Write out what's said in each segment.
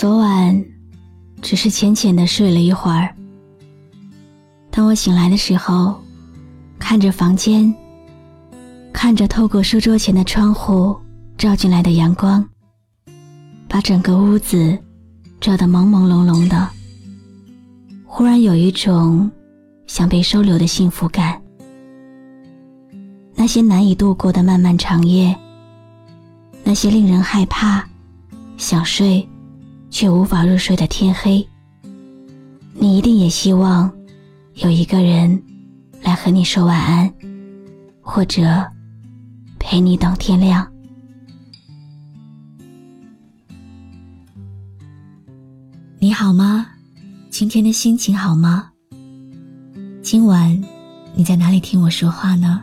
昨晚只是浅浅的睡了一会儿。当我醒来的时候，看着房间，看着透过书桌前的窗户照进来的阳光，把整个屋子照得朦朦胧胧的，忽然有一种想被收留的幸福感。那些难以度过的漫漫长夜，那些令人害怕、想睡。却无法入睡的天黑，你一定也希望有一个人来和你说晚安，或者陪你等天亮。你好吗？今天的心情好吗？今晚你在哪里听我说话呢？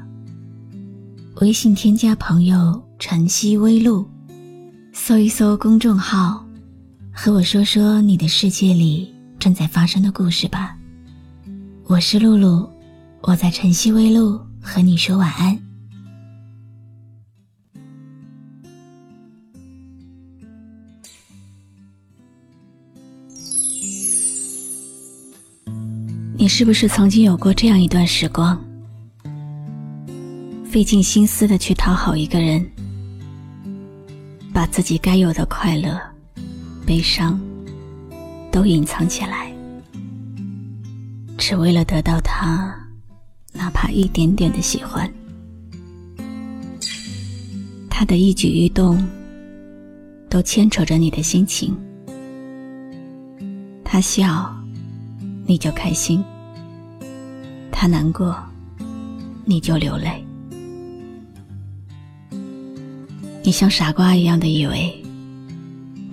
微信添加朋友“晨曦微露”，搜一搜公众号。和我说说你的世界里正在发生的故事吧。我是露露，我在晨曦微露和你说晚安。你是不是曾经有过这样一段时光，费尽心思的去讨好一个人，把自己该有的快乐？悲伤都隐藏起来，只为了得到他哪怕一点点的喜欢。他的一举一动都牵扯着你的心情。他笑，你就开心；他难过，你就流泪。你像傻瓜一样的以为。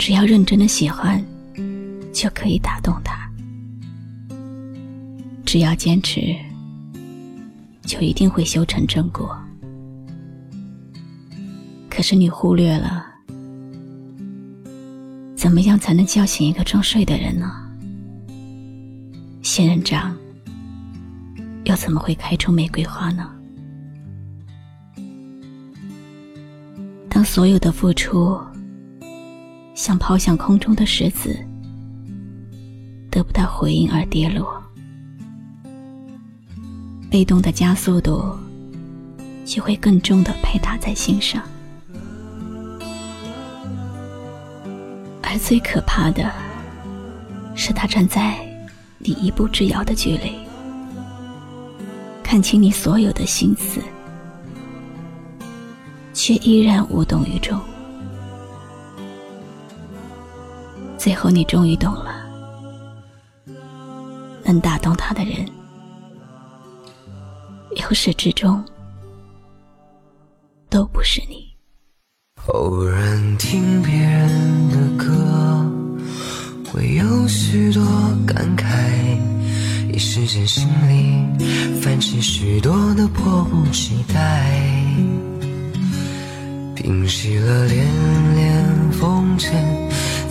只要认真的喜欢，就可以打动他；只要坚持，就一定会修成正果。可是你忽略了，怎么样才能叫醒一个装睡的人呢？仙人掌又怎么会开出玫瑰花呢？当所有的付出。像抛向空中的石子，得不到回应而跌落，被动的加速度就会更重的拍打在心上。而最可怕的是，他站在你一步之遥的距离，看清你所有的心思，却依然无动于衷。最后，你终于懂了，能打动他的人，由始至终都不是你。偶然听别人的歌，会有许多感慨，一时间心里泛起许多的迫不及待，平息了连连风尘。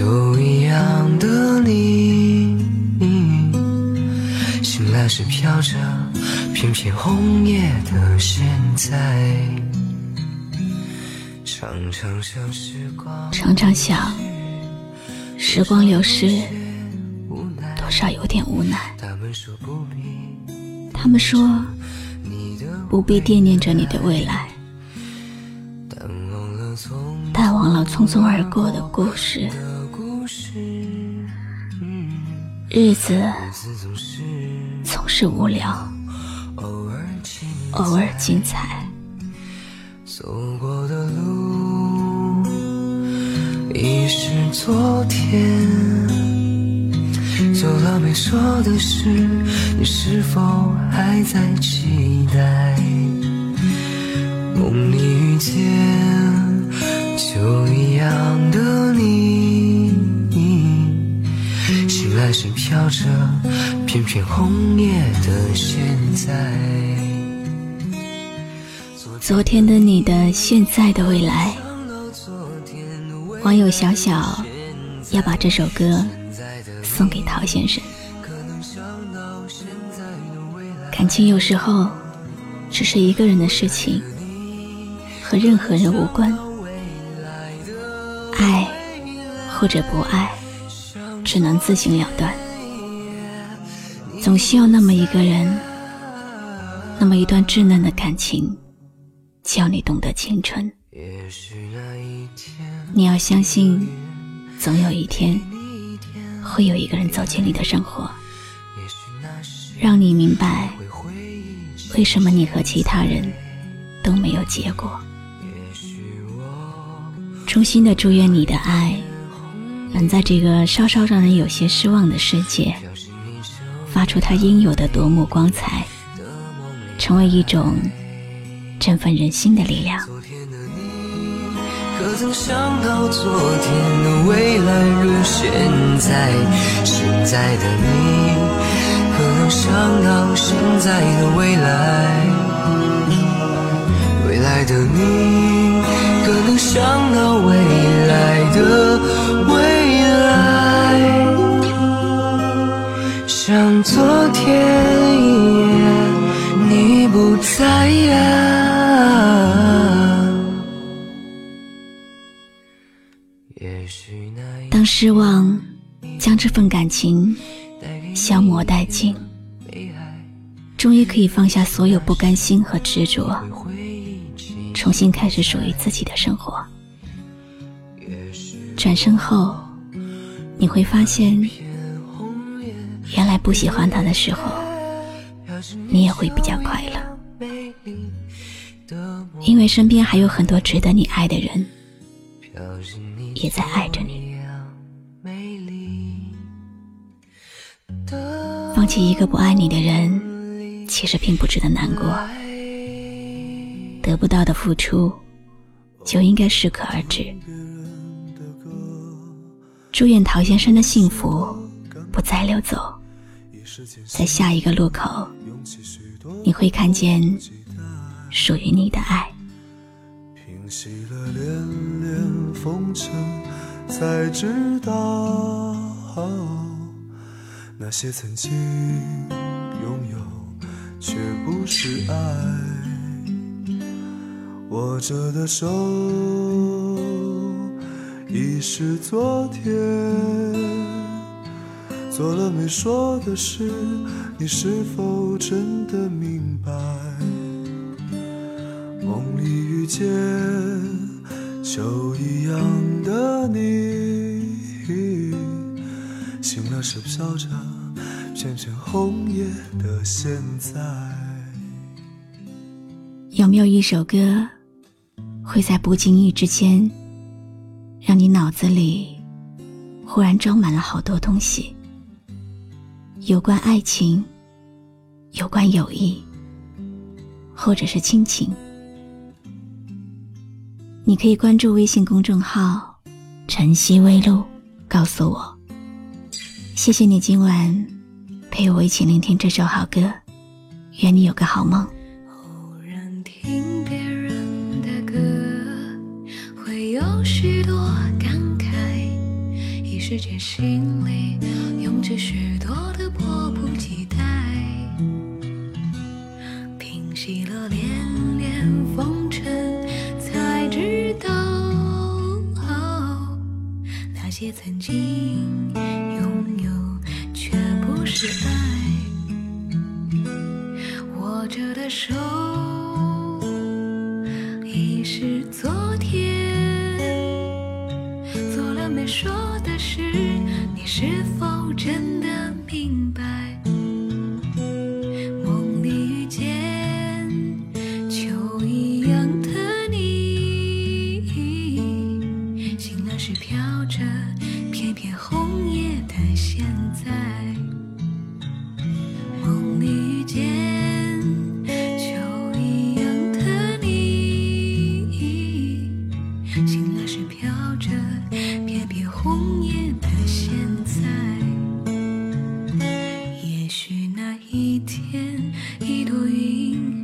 就一样的你，醒来时飘着片片红叶的现在，常常想时光，常常想时光流逝，多少有点无奈。他们说不必惦念着你的未来，淡忘了匆匆而过的故事。日子总是无聊，偶尔精彩。走过的路已是昨天，走了没说的事，你是否还在期待？梦里遇见就一样的你，飘着片片红叶的现在。昨天的你的现在的未来，网友小小要把这首歌送给陶先生。感情有时候只是一个人的事情，和任何人无关。爱或者不爱，只能自行了断。总需要那么一个人，那么一段稚嫩的感情。叫你懂得青春。你要相信，总有一天会有一个人走进你的生活，让你明白为什么你和其他人都没有结果。衷心的祝愿你的爱能在这个稍稍让人有些失望的世界，发出它应有的夺目光彩，成为一种。振奋人心的力量。可曾想到昨天的未来如现在？现在的你，可能想到现在的未来？未来的你，可能想到未来的像昨天一样，你不在呀。当失望将这份感情消磨殆尽，终于可以放下所有不甘心和执着，重新开始属于自己的生活。转身后，你会发现，原来不喜欢他的时候，你也会比较快乐，因为身边还有很多值得你爱的人，也在爱着你。放弃一个不爱你的人，其实并不值得难过。得不到的付出，就应该适可而止。祝愿陶先生的幸福不再溜走，在下一个路口，你会看见属于你的爱。平息了连连风尘，才知道。那些曾经拥有，却不是爱。握着的手，已是昨天。做了没说的事，你是否真的明白？梦里遇见，就一样的你，醒了时飘着。片片红叶的现在。有没有一首歌，会在不经意之间，让你脑子里忽然装满了好多东西？有关爱情，有关友谊，或者是亲情。你可以关注微信公众号“晨曦微露”，告诉我。谢谢你今晚。陪我一起聆听这首好歌，愿你有个好梦。偶然听别人的歌，会有许多感慨，一时间心里涌起许多的些曾经拥有却不。是爱，握着的手已是昨天，做了没说的事，你是否真的？明白。一朵云